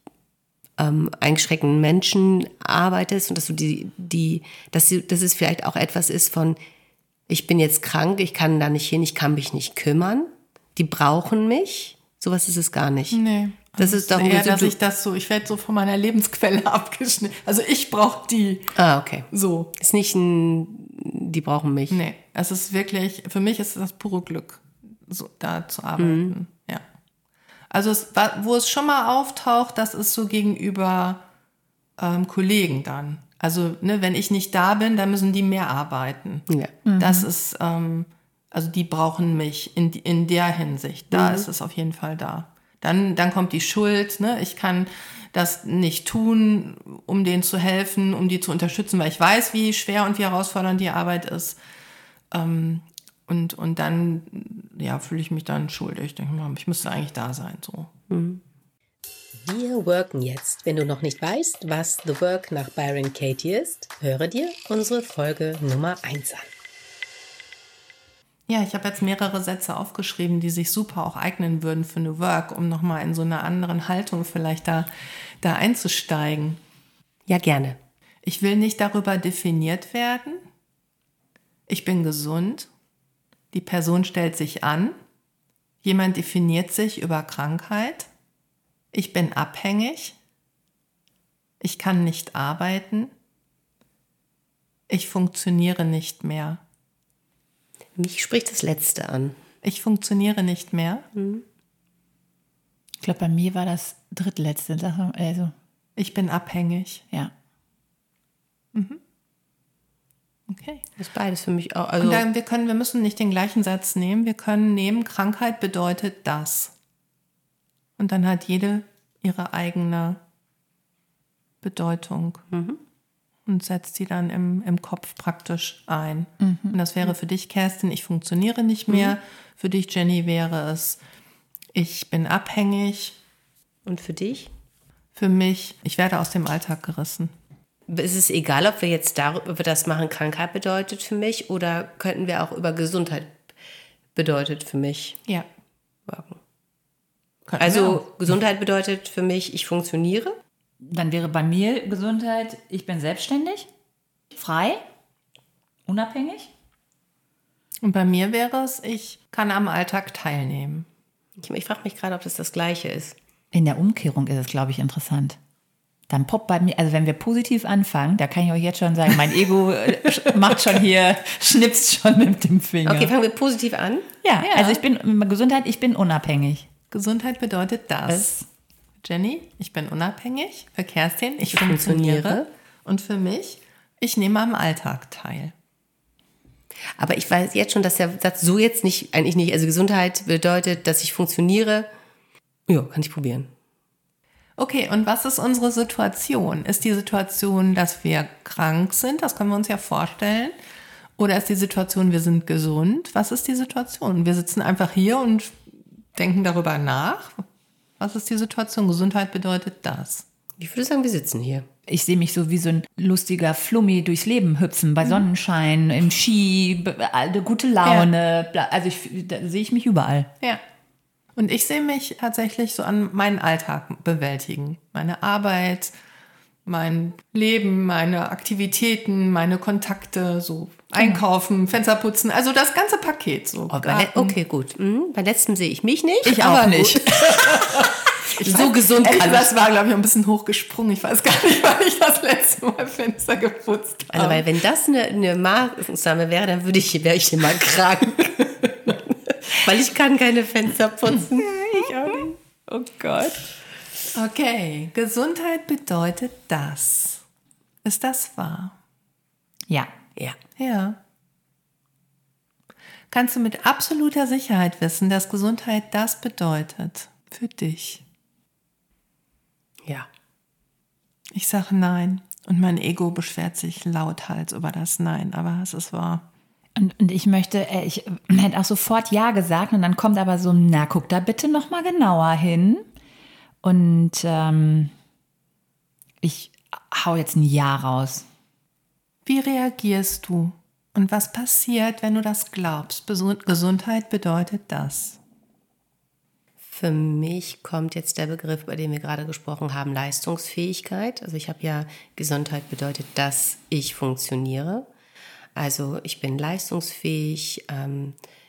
ähm, eingeschränkten Menschen arbeitest und dass du die, die, dass, du, dass es vielleicht auch etwas ist von, ich bin jetzt krank, ich kann da nicht hin, ich kann mich nicht kümmern, die brauchen mich. Sowas ist es gar nicht. Nee. Das ist doch eher, so- dass ich das so, ich werde so von meiner Lebensquelle abgeschnitten. Also ich brauche die Ah, okay. so. Ist nicht ein, die brauchen mich. Nee, es ist wirklich, für mich ist das pure Glück, so da zu arbeiten. Ja. Also es, wo es schon mal auftaucht, das ist so gegenüber ähm, Kollegen dann. Also ne, wenn ich nicht da bin, dann müssen die mehr arbeiten. Ja. Das ist, ähm, also die brauchen mich in, in der Hinsicht. Da ist es auf jeden Fall da. Dann, dann kommt die Schuld. Ne? Ich kann das nicht tun, um denen zu helfen, um die zu unterstützen, weil ich weiß, wie schwer und wie herausfordernd die Arbeit ist. Ähm, und, und dann ja, fühle ich mich dann schuldig. Ich denke, ich müsste eigentlich da sein. So. Wir worken jetzt. Wenn du noch nicht weißt, was The Work nach Byron Katie ist, höre dir unsere Folge Nummer 1 an. Ja, ich habe jetzt mehrere Sätze aufgeschrieben, die sich super auch eignen würden für New Work, um nochmal in so einer anderen Haltung vielleicht da, da einzusteigen. Ja, gerne. Ich will nicht darüber definiert werden. Ich bin gesund. Die Person stellt sich an. Jemand definiert sich über Krankheit. Ich bin abhängig. Ich kann nicht arbeiten. Ich funktioniere nicht mehr. Mich spricht das Letzte an. Ich funktioniere nicht mehr. Ich glaube, bei mir war das drittletzte Sache. Also, Ich bin abhängig. ja. Okay. Das ist beides für mich auch. Also, Und dann, wir können, wir müssen nicht den gleichen Satz nehmen. Wir können nehmen, Krankheit bedeutet das. Und dann hat jede ihre eigene Bedeutung. Und setzt sie dann im, im Kopf praktisch ein. Und das wäre für dich, Kerstin, ich funktioniere nicht mehr. Für dich, Jenny, wäre es, ich bin abhängig. und für dich? Für mich, ich werde aus dem Alltag gerissen. Ist es egal, ob wir jetzt darüber das machen, Krankheit bedeutet für mich oder könnten wir auch über Gesundheit bedeutet für mich Ja. Könnten Also. Gesundheit bedeutet für mich, ich funktioniere. Dann wäre bei mir Gesundheit, ich bin selbstständig, frei, unabhängig. Und bei mir wäre es, ich kann am Alltag teilnehmen. Ich, ich frage mich gerade, ob das das Gleiche ist. In der Umkehrung ist es, glaube ich, interessant. Dann poppt bei mir, also wenn wir positiv anfangen, da kann ich euch jetzt schon sagen, mein Ego äh, macht schon hier, schnipst schon mit dem Finger. Okay, fangen wir positiv an. ja, Ja. also ich bin, Gesundheit, ich bin unabhängig. Gesundheit bedeutet das. Das- Jenny, ich bin unabhängig. Für Kerstin, ich, Ich funktioniere. funktioniere. Und für mich, ich nehme am Alltag teil. Aber ich weiß jetzt schon, dass der Satz so jetzt nicht, eigentlich nicht. Also Gesundheit bedeutet, dass ich funktioniere. Ja, kann ich probieren. Okay, und was ist unsere Situation? Ist die Situation, dass wir krank sind? Das können wir uns ja vorstellen. Oder ist die Situation, wir sind gesund? Was ist die Situation? Wir sitzen einfach hier und denken darüber nach. Was ist die Situation? Gesundheit bedeutet das. Ich würde sagen, wir sitzen hier. Ich sehe mich so wie so ein lustiger Flummi durchs Leben hüpfen, bei Sonnenschein, im Ski, gute Laune. bla- Also ich, da sehe ich mich überall. Ja. Und ich sehe mich tatsächlich so an meinen Alltag bewältigen. Meine Arbeit, mein Leben, meine Aktivitäten, meine Kontakte, so einkaufen, Fenster putzen, also das ganze Paket so. Oh, okay, gut. Mhm. Bei letztem sehe ich mich nicht. Ich aber auch nicht. Gut. so gesund Ehrlich, kann das ich. war, glaube ich, ein bisschen hochgesprungen. Ich weiß gar nicht, wann ich das letzte Mal Fenster geputzt habe. Also, weil wenn das eine, eine Maßnahme wäre, dann würde ich, wäre ich immer krank. weil ich kann keine Fenster putzen. ich auch nicht. Oh Gott. Okay, Gesundheit bedeutet das. Ist das wahr? Ja. Ja. Ja. Kannst du mit absoluter Sicherheit wissen, dass Gesundheit das bedeutet für dich? Ja. Ich sage nein. Und mein Ego beschwert sich lauthals über das Nein, aber es ist wahr. Und, und ich möchte, äh, ich hätte auch sofort Ja gesagt und dann kommt aber so, na, guck da bitte noch mal genauer hin. Und ähm, ich hau jetzt ein Ja raus. Wie reagierst du? Und was passiert, wenn du das glaubst? Gesundheit bedeutet das. Für mich kommt jetzt der Begriff, bei dem wir gerade gesprochen haben, Leistungsfähigkeit. Also ich habe ja Gesundheit bedeutet, dass ich funktioniere. Also ich bin leistungsfähig ähm, äh,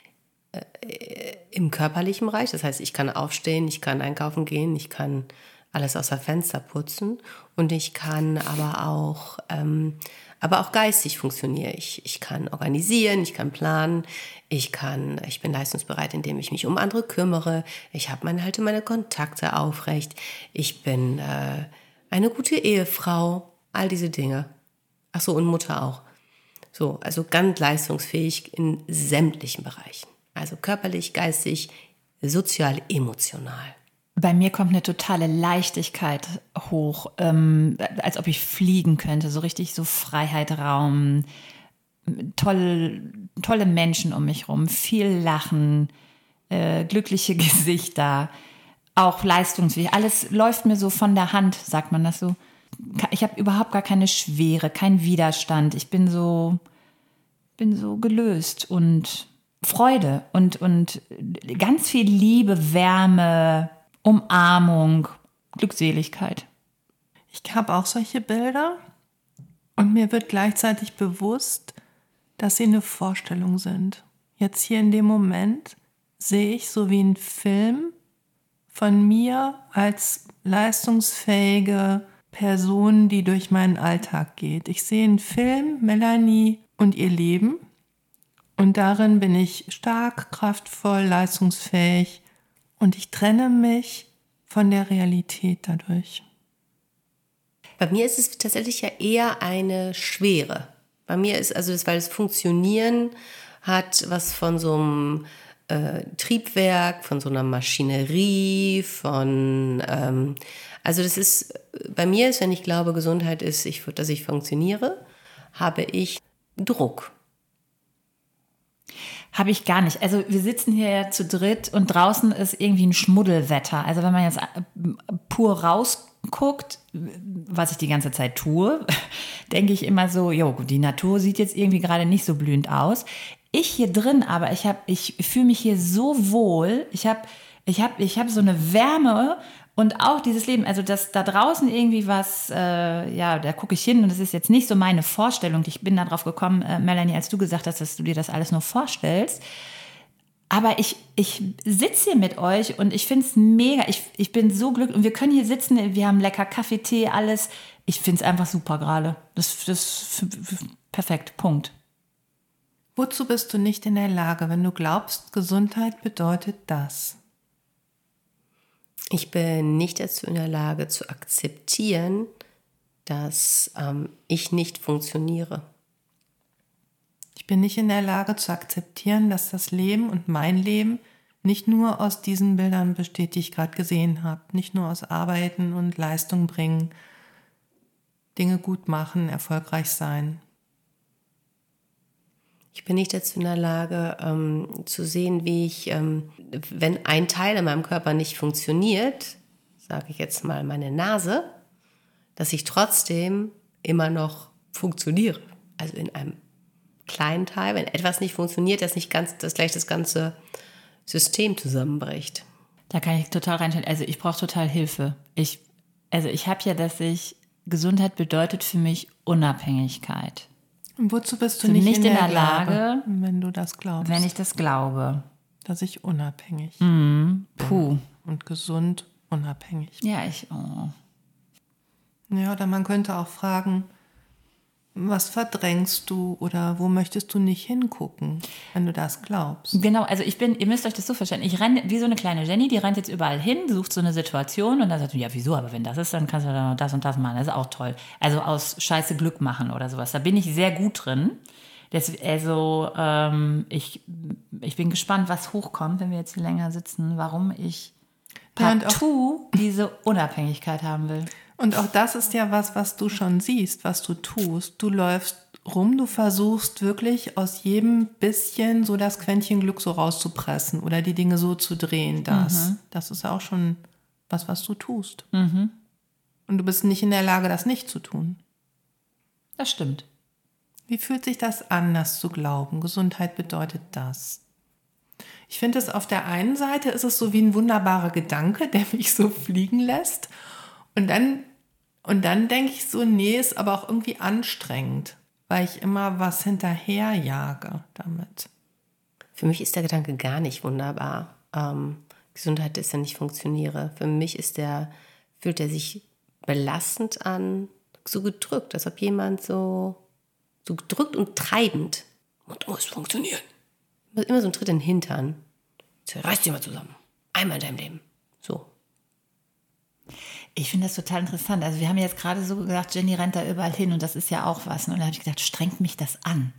im körperlichen Bereich. Das heißt, ich kann aufstehen, ich kann einkaufen gehen, ich kann alles außer Fenster putzen und ich kann aber auch, ähm, aber auch geistig funktioniere ich. Ich kann organisieren, ich kann planen, ich kann, ich bin leistungsbereit, indem ich mich um andere kümmere. Ich habe meine, halte meine Kontakte aufrecht. Ich bin äh, eine gute Ehefrau. All diese Dinge. Ach so, und Mutter auch. So, also ganz leistungsfähig in sämtlichen Bereichen. Also körperlich, geistig, sozial, emotional. Bei mir kommt eine totale Leichtigkeit hoch, ähm, als ob ich fliegen könnte, so richtig so Freiheit, Raum, toll, tolle Menschen um mich rum, viel Lachen, äh, glückliche Gesichter, auch leistungsfähig. Alles läuft mir so von der Hand, sagt man das so. Ich habe überhaupt gar keine Schwere, keinen Widerstand. Ich bin so, bin so gelöst und Freude und, und ganz viel Liebe, Wärme, Umarmung, Glückseligkeit. Ich habe auch solche Bilder und mir wird gleichzeitig bewusst, dass sie eine Vorstellung sind. Jetzt hier in dem Moment sehe ich so wie ein Film von mir als leistungsfähige Person, die durch meinen Alltag geht. Ich sehe einen Film, Melanie und ihr Leben. Und darin bin ich stark, kraftvoll, leistungsfähig und ich trenne mich von der Realität dadurch. Bei mir ist es tatsächlich ja eher eine Schwere. Bei mir ist also das, weil das Funktionieren hat was von so einem äh, Triebwerk, von so einer Maschinerie, von ähm, also das ist bei mir ist, wenn ich glaube, Gesundheit ist, ich, dass ich funktioniere, habe ich Druck. Habe ich gar nicht. Also wir sitzen hier ja zu dritt und draußen ist irgendwie ein Schmuddelwetter. Also wenn man jetzt äh, pur rausguckt, was ich die ganze Zeit tue, denke ich immer so, jo, die Natur sieht jetzt irgendwie gerade nicht so blühend aus. Ich hier drin, aber ich ich fühle mich hier so wohl. Ich habe, ich habe, ich habe so eine Wärme und auch dieses Leben, also dass da draußen irgendwie was, äh, ja, da gucke ich hin und das ist jetzt nicht so meine Vorstellung. Ich bin darauf gekommen, äh, Melanie, als du gesagt hast, dass du dir das alles nur vorstellst. Aber ich, ich sitze hier mit euch und ich finde es mega. Ich, ich bin so glücklich und wir können hier sitzen, wir haben lecker Kaffee, Tee, alles. Ich finde es einfach super gerade. Das, das perfekt, Punkt. Wozu bist du nicht in der Lage, wenn du glaubst, Gesundheit bedeutet das? Ich bin nicht dazu in der Lage zu akzeptieren, dass ähm, ich nicht funktioniere. Ich bin nicht in der Lage zu akzeptieren, dass das Leben und mein Leben nicht nur aus diesen Bildern besteht, die ich gerade gesehen habe, nicht nur aus Arbeiten und Leistung bringen, Dinge gut machen, erfolgreich sein. Ich bin nicht dazu in der Lage ähm, zu sehen, wie ich, ähm, wenn ein Teil in meinem Körper nicht funktioniert, sage ich jetzt mal meine Nase, dass ich trotzdem immer noch funktioniere. Also in einem kleinen Teil, wenn etwas nicht funktioniert, dass nicht ganz, dass gleich das ganze System zusammenbricht. Da kann ich total reinstellen. Also ich brauche total Hilfe. Ich, also ich habe ja, dass ich Gesundheit bedeutet für mich Unabhängigkeit. Und wozu bist du nicht, nicht in, in der, der Lage, Lage, wenn du das glaubst? Wenn ich das glaube. Dass ich unabhängig mhm. Puh. und gesund unabhängig. Ja, ich. Oh. Ja, oder man könnte auch fragen, was verdrängst du oder wo möchtest du nicht hingucken, wenn du das glaubst? Genau, also ich bin, ihr müsst euch das so verstehen, ich renne wie so eine kleine Jenny, die rennt jetzt überall hin, sucht so eine Situation und dann sagt, ja, wieso, aber wenn das ist, dann kannst du dann das und das machen, das ist auch toll. Also aus Scheiße Glück machen oder sowas, da bin ich sehr gut drin. Das, also ähm, ich, ich bin gespannt, was hochkommt, wenn wir jetzt hier länger sitzen, warum ich partout diese Unabhängigkeit haben will. Und auch das ist ja was, was du schon siehst, was du tust. Du läufst rum, du versuchst wirklich aus jedem bisschen so das Quäntchen Glück so rauszupressen oder die Dinge so zu drehen. Das, mhm. das ist auch schon was, was du tust. Mhm. Und du bist nicht in der Lage, das nicht zu tun. Das stimmt. Wie fühlt sich das an, das zu glauben? Gesundheit bedeutet das. Ich finde es auf der einen Seite ist es so wie ein wunderbarer Gedanke, der mich so fliegen lässt. Und dann, und dann denke ich so, nee, ist aber auch irgendwie anstrengend, weil ich immer was hinterherjage damit. Für mich ist der Gedanke gar nicht wunderbar. Ähm, Gesundheit ist ja nicht funktioniere. Für mich ist der, fühlt er sich belastend an, so gedrückt, als ob jemand so, so gedrückt und treibend. Und muss funktionieren. Immer so ein Tritt in den Hintern. Reiß dich mal zusammen. Einmal in deinem Leben. So. Ich finde das total interessant. Also wir haben jetzt gerade so gesagt, Jenny rennt da überall hin und das ist ja auch was. Und da habe ich gedacht, strengt mich das an.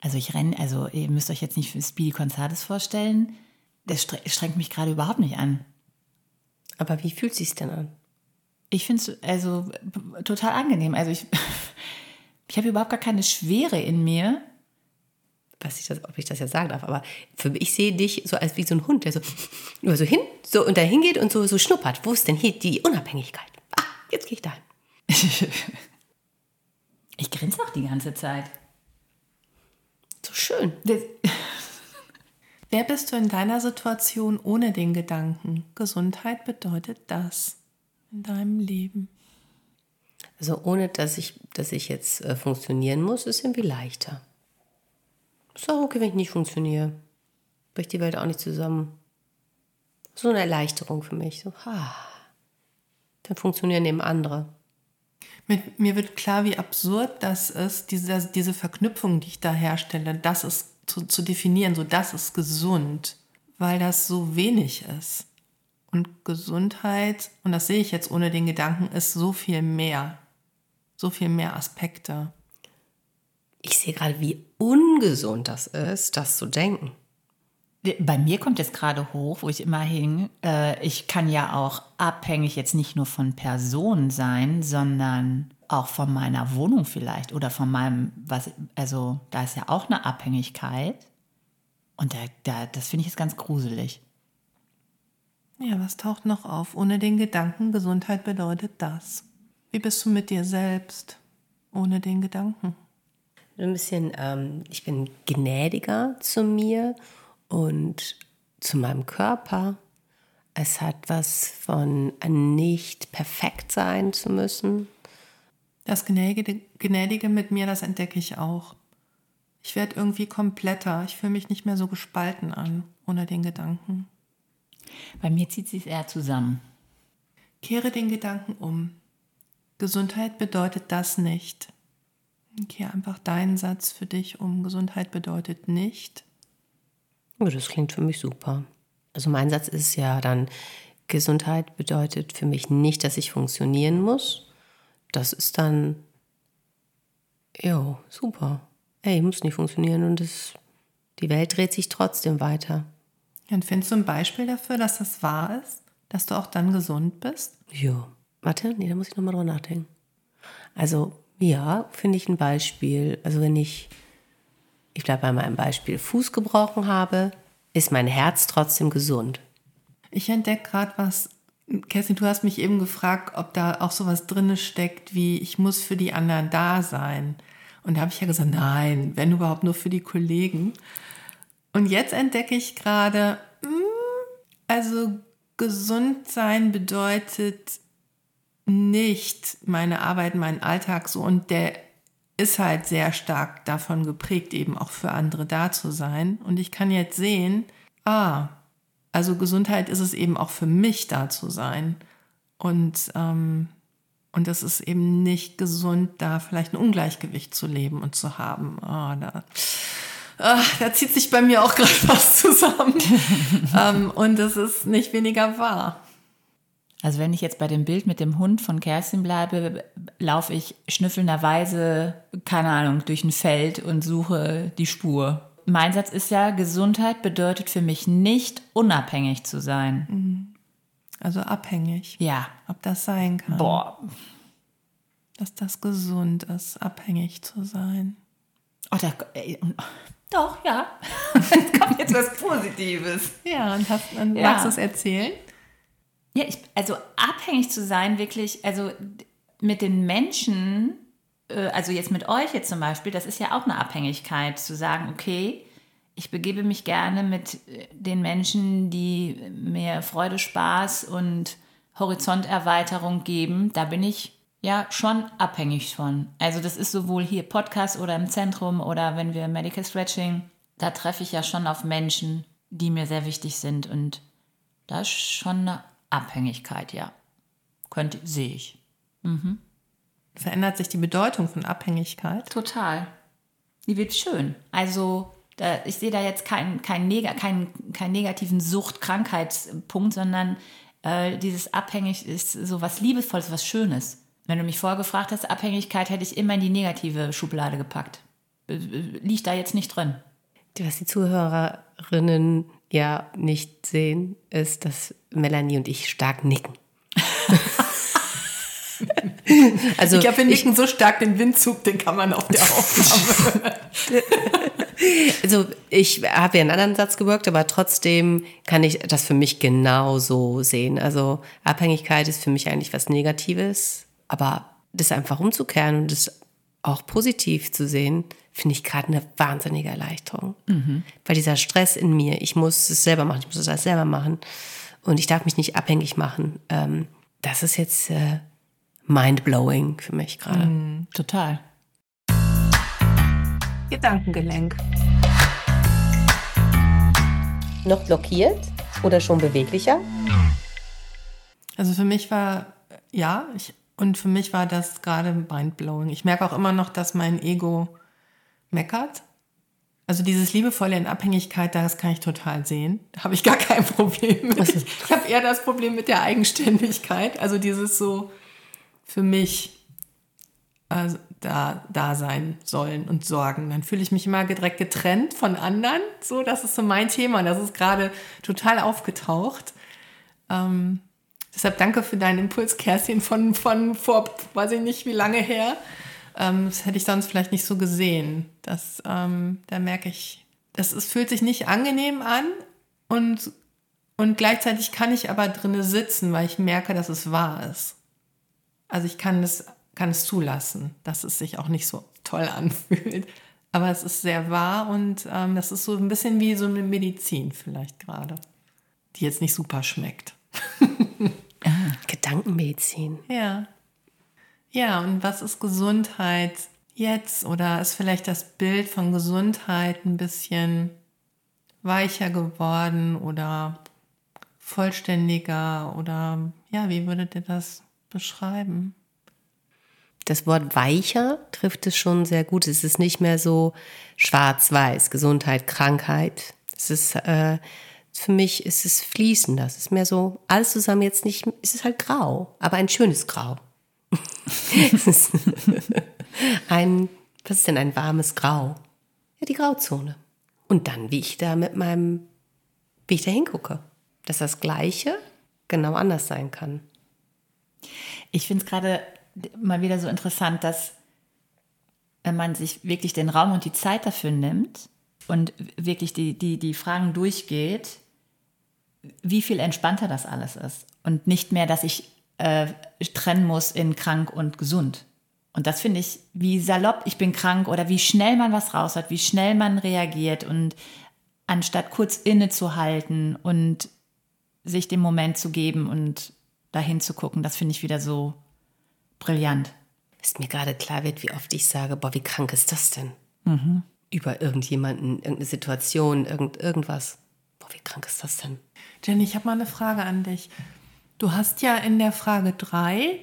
Also ich renne, also ihr müsst euch jetzt nicht für Speedy Gonzales vorstellen. Das strengt mich gerade überhaupt nicht an. Aber wie fühlt sich's denn an? Ich finde es also total angenehm. Also ich, ich habe überhaupt gar keine Schwere in mir. Weiß ich das, ob ich das jetzt sagen darf, aber für mich, ich sehe dich so als wie so ein Hund, der so nur so hin, so und da hingeht und so, so schnuppert. Wo ist denn hier die Unabhängigkeit? Ah, jetzt gehe ich dahin. ich grinse auch die ganze Zeit. So schön. Wer bist du in deiner Situation ohne den Gedanken? Gesundheit bedeutet das in deinem Leben. Also ohne dass ich, dass ich jetzt äh, funktionieren muss, ist irgendwie leichter. Ist auch okay, wenn ich nicht funktioniere. Bricht die Welt auch nicht zusammen. So eine Erleichterung für mich. So, ha. Dann funktionieren eben andere. Mit, mir wird klar, wie absurd das ist, diese, diese Verknüpfung, die ich da herstelle, das ist zu, zu definieren, so das ist gesund, weil das so wenig ist. Und Gesundheit, und das sehe ich jetzt ohne den Gedanken, ist so viel mehr. So viel mehr Aspekte. Ich sehe gerade, wie ungesund das ist, das zu denken. Bei mir kommt jetzt gerade hoch, wo ich immer hing, äh, ich kann ja auch abhängig jetzt nicht nur von Personen sein, sondern auch von meiner Wohnung vielleicht oder von meinem, was, also da ist ja auch eine Abhängigkeit. Und da, da, das finde ich jetzt ganz gruselig. Ja, was taucht noch auf? Ohne den Gedanken, Gesundheit bedeutet das. Wie bist du mit dir selbst ohne den Gedanken? Ein bisschen, ähm, ich bin gnädiger zu mir und zu meinem Körper. Es hat was von nicht perfekt sein zu müssen. Das Gnädige, Gnädige mit mir, das entdecke ich auch. Ich werde irgendwie kompletter. Ich fühle mich nicht mehr so gespalten an, ohne den Gedanken. Bei mir zieht sich eher zusammen. Kehre den Gedanken um. Gesundheit bedeutet das nicht. Kehre einfach deinen Satz für dich um. Gesundheit bedeutet nicht. Oh, das klingt für mich super. Also mein Satz ist ja dann, Gesundheit bedeutet für mich nicht, dass ich funktionieren muss. Das ist dann, ja, super. Ey, ich muss nicht funktionieren und das, die Welt dreht sich trotzdem weiter. Und findest du ein Beispiel dafür, dass das wahr ist? Dass du auch dann gesund bist? Ja. Warte, nee, da muss ich nochmal drüber nachdenken. Also, ja, finde ich ein Beispiel. Also, wenn ich, ich bleibe bei meinem Beispiel, Fuß gebrochen habe, ist mein Herz trotzdem gesund. Ich entdecke gerade was. Kerstin, du hast mich eben gefragt, ob da auch sowas drin steckt, wie ich muss für die anderen da sein. Und da habe ich ja gesagt, nein, wenn überhaupt nur für die Kollegen. Und jetzt entdecke ich gerade, hm, also gesund sein bedeutet nicht meine Arbeit, meinen Alltag so und der ist halt sehr stark davon geprägt, eben auch für andere da zu sein. Und ich kann jetzt sehen, ah, also Gesundheit ist es eben auch für mich da zu sein. Und, ähm, und es ist eben nicht gesund, da vielleicht ein Ungleichgewicht zu leben und zu haben. Oh, da, Ach, da zieht sich bei mir auch gerade was zusammen. ähm, und es ist nicht weniger wahr. Also wenn ich jetzt bei dem Bild mit dem Hund von Kerstin bleibe, laufe ich schnüffelnderweise, keine Ahnung, durch ein Feld und suche die Spur. Mein Satz ist ja, Gesundheit bedeutet für mich nicht unabhängig zu sein. Mhm. Also abhängig. Ja. Ob das sein kann. Boah. Dass das gesund ist, abhängig zu sein. Oh, da, doch, ja. es kommt jetzt was Positives. Ja, und, hast, und ja. magst du es erzählen? Ja, ich, also abhängig zu sein, wirklich, also mit den Menschen, äh, also jetzt mit euch jetzt zum Beispiel, das ist ja auch eine Abhängigkeit, zu sagen, okay, ich begebe mich gerne mit äh, den Menschen, die mir Freude, Spaß und Horizonterweiterung geben. Da bin ich ja schon abhängig von. Also das ist sowohl hier Podcast oder im Zentrum oder wenn wir Medical Stretching, da treffe ich ja schon auf Menschen, die mir sehr wichtig sind und da ist schon eine Abhängigkeit, ja. Könnte, sehe ich. Verändert sich die Bedeutung von Abhängigkeit? Total. Die wird schön. Also da, ich sehe da jetzt keinen kein, Neg kein, kein negativen Sucht-Krankheitspunkt, sondern äh, dieses Abhängig ist so was Liebevolles, was Schönes. Wenn du mich vorgefragt hast, Abhängigkeit hätte ich immer in die negative Schublade gepackt. Äh, äh, Liegt da jetzt nicht drin. Was die Zuhörerinnen ja nicht sehen, ist, dass Melanie und ich stark nicken. also Ich glaube, wir nicken so stark den Windzug, den kann man auf der Aufnahme. Also ich habe ja einen anderen Satz gewirkt, aber trotzdem kann ich das für mich genauso sehen. Also Abhängigkeit ist für mich eigentlich was Negatives, aber das einfach umzukehren und das auch positiv zu sehen, finde ich gerade eine wahnsinnige Erleichterung. Weil dieser Stress in mir, ich muss es selber machen, ich muss es alles selber machen und ich darf mich nicht abhängig machen. Ähm, das ist jetzt äh, mind-blowing für mich gerade. Total. Gedankengelenk. Noch blockiert oder schon beweglicher? Also für mich war, ja, ich, und für mich war das gerade mindblowing. Ich merke auch immer noch, dass mein Ego meckert. Also dieses liebevolle in Abhängigkeit, das kann ich total sehen. Da habe ich gar kein Problem mit. Ich habe eher das Problem mit der Eigenständigkeit. Also dieses so für mich also da, da sein sollen und sorgen. Dann fühle ich mich immer direkt getrennt von anderen. So, das ist so mein Thema. Das ist gerade total aufgetaucht. Ähm, deshalb danke für deinen Impuls, Kerstin, von, von vor, weiß ich nicht, wie lange her. Ähm, das hätte ich sonst vielleicht nicht so gesehen. Das, ähm, da merke ich, das ist, fühlt sich nicht angenehm an und, und gleichzeitig kann ich aber drinne sitzen, weil ich merke, dass es wahr ist. Also ich kann es, kann es zulassen, dass es sich auch nicht so toll anfühlt. Aber es ist sehr wahr und ähm, das ist so ein bisschen wie so eine Medizin vielleicht gerade, die jetzt nicht super schmeckt. Gedankenmedizin. Ja. Ja, und was ist Gesundheit jetzt? Oder ist vielleicht das Bild von Gesundheit ein bisschen weicher geworden oder vollständiger? Oder ja, wie würdet ihr das beschreiben? Das Wort weicher trifft es schon sehr gut. Es ist nicht mehr so schwarz-weiß, Gesundheit, Krankheit. Es ist, äh, für mich ist es fließender. Es ist mehr so, alles zusammen jetzt nicht, es ist halt grau, aber ein schönes Grau. ein, was ist denn ein warmes Grau? Ja, die Grauzone. Und dann, wie ich da mit meinem, wie ich da hingucke. Dass das Gleiche genau anders sein kann. Ich finde es gerade mal wieder so interessant, dass wenn man sich wirklich den Raum und die Zeit dafür nimmt und wirklich die, die, die Fragen durchgeht, wie viel entspannter das alles ist. Und nicht mehr, dass ich äh, trennen muss in krank und gesund. Und das finde ich, wie salopp ich bin krank oder wie schnell man was raus hat, wie schnell man reagiert und anstatt kurz innezuhalten und sich den Moment zu geben und dahin zu gucken, das finde ich wieder so brillant. Ist mir gerade klar wird, wie oft ich sage, boah, wie krank ist das denn? Über irgendjemanden, irgendeine Situation, irgend, irgendwas. Boah, wie krank ist das denn? Jenny, ich habe mal eine Frage an dich. Du hast ja in der Frage 3,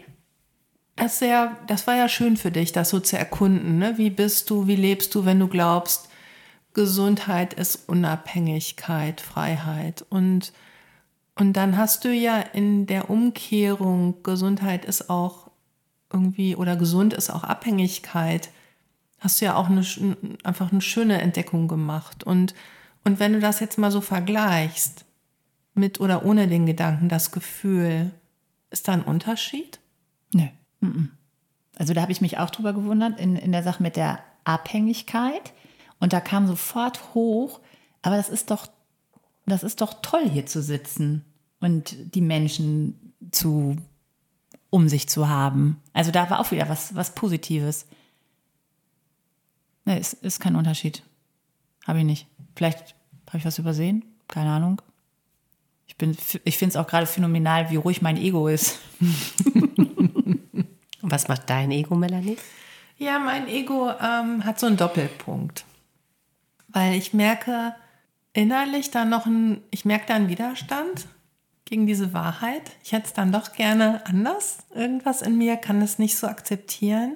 das, ja, das war ja schön für dich, das so zu erkunden. Ne? Wie bist du, wie lebst du, wenn du glaubst, Gesundheit ist Unabhängigkeit, Freiheit. Und, und dann hast du ja in der Umkehrung, Gesundheit ist auch irgendwie, oder gesund ist auch Abhängigkeit, hast du ja auch eine, einfach eine schöne Entdeckung gemacht. Und, und wenn du das jetzt mal so vergleichst, mit oder ohne den Gedanken, das Gefühl, ist da ein Unterschied? Nö. Also da habe ich mich auch drüber gewundert in, in der Sache mit der Abhängigkeit. Und da kam sofort hoch, aber das ist doch, das ist doch toll, hier zu sitzen und die Menschen zu um sich zu haben. Also da war auch wieder was, was Positives. Nee, es ist kein Unterschied. Habe ich nicht. Vielleicht habe ich was übersehen. Keine Ahnung. Ich, bin, ich finde es auch gerade phänomenal, wie ruhig mein Ego ist. Was macht dein Ego, Melanie? Ja, mein Ego ähm, hat so einen Doppelpunkt. Weil ich merke innerlich da noch ein, ich merke da einen Widerstand gegen diese Wahrheit. Ich hätte es dann doch gerne anders. Irgendwas in mir kann es nicht so akzeptieren.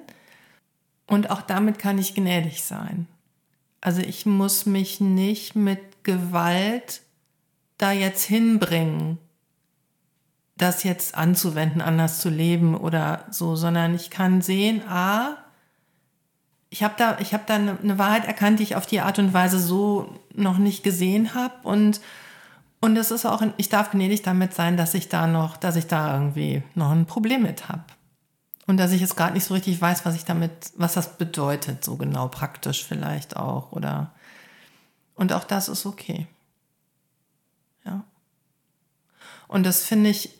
Und auch damit kann ich gnädig sein. Also ich muss mich nicht mit Gewalt da jetzt hinbringen, das jetzt anzuwenden, anders zu leben oder so, sondern ich kann sehen, ah, ich habe da, ich habe da eine, eine Wahrheit erkannt, die ich auf die Art und Weise so noch nicht gesehen habe und und es ist auch, ich darf gnädig damit sein, dass ich da noch, dass ich da irgendwie noch ein Problem mit habe. Und dass ich jetzt gerade nicht so richtig weiß, was ich damit, was das bedeutet, so genau praktisch vielleicht auch. Oder und auch das ist okay. Ja. Und das finde ich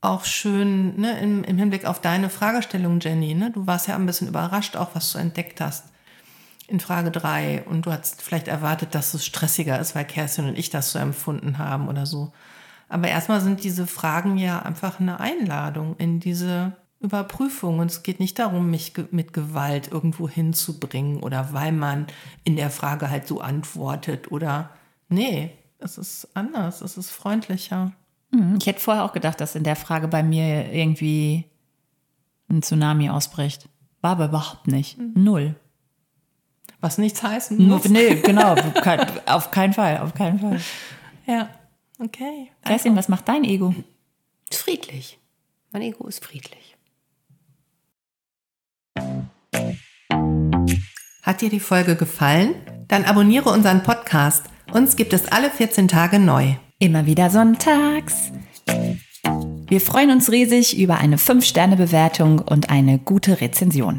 auch schön ne, im, im, Hinblick auf deine Fragestellung, Jenny. Ne? Du warst ja ein bisschen überrascht, auch was du entdeckt hast in Frage drei und du hast vielleicht erwartet, dass es stressiger ist, weil Kerstin und ich das so empfunden haben oder so. Aber erstmal sind diese Fragen ja einfach eine Einladung in diese Überprüfung. Und es geht nicht darum, mich mit Gewalt irgendwo hinzubringen oder weil man in der Frage halt so antwortet oder nee, es ist anders, es ist freundlicher. Mhm. Ich hätte vorher auch gedacht, dass in der Frage bei mir irgendwie ein Tsunami ausbricht. War aber überhaupt nicht. Mhm. Null. Was nichts heißen muss. Nee, genau. auf keinen Fall, auf keinen Fall. Ja, okay. Kerstin, was macht dein Ego? Friedlich. Mein Ego ist friedlich. Hat dir die Folge gefallen? Dann abonniere unseren Podcast. Uns gibt es alle 14 Tage neu. Immer wieder sonntags. Wir freuen uns riesig über eine 5-Sterne-Bewertung und eine gute Rezension.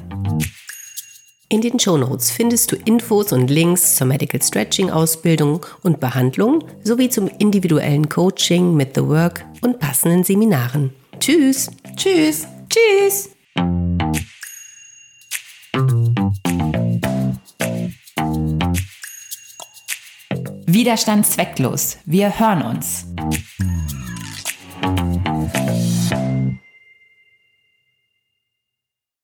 In den Shownotes findest du Infos und Links zur Medical Stretching Ausbildung und Behandlung sowie zum individuellen Coaching mit The Work und passenden Seminaren. Tschüss. Tschüss. Tschüss. Widerstand zwecklos. Wir hören uns.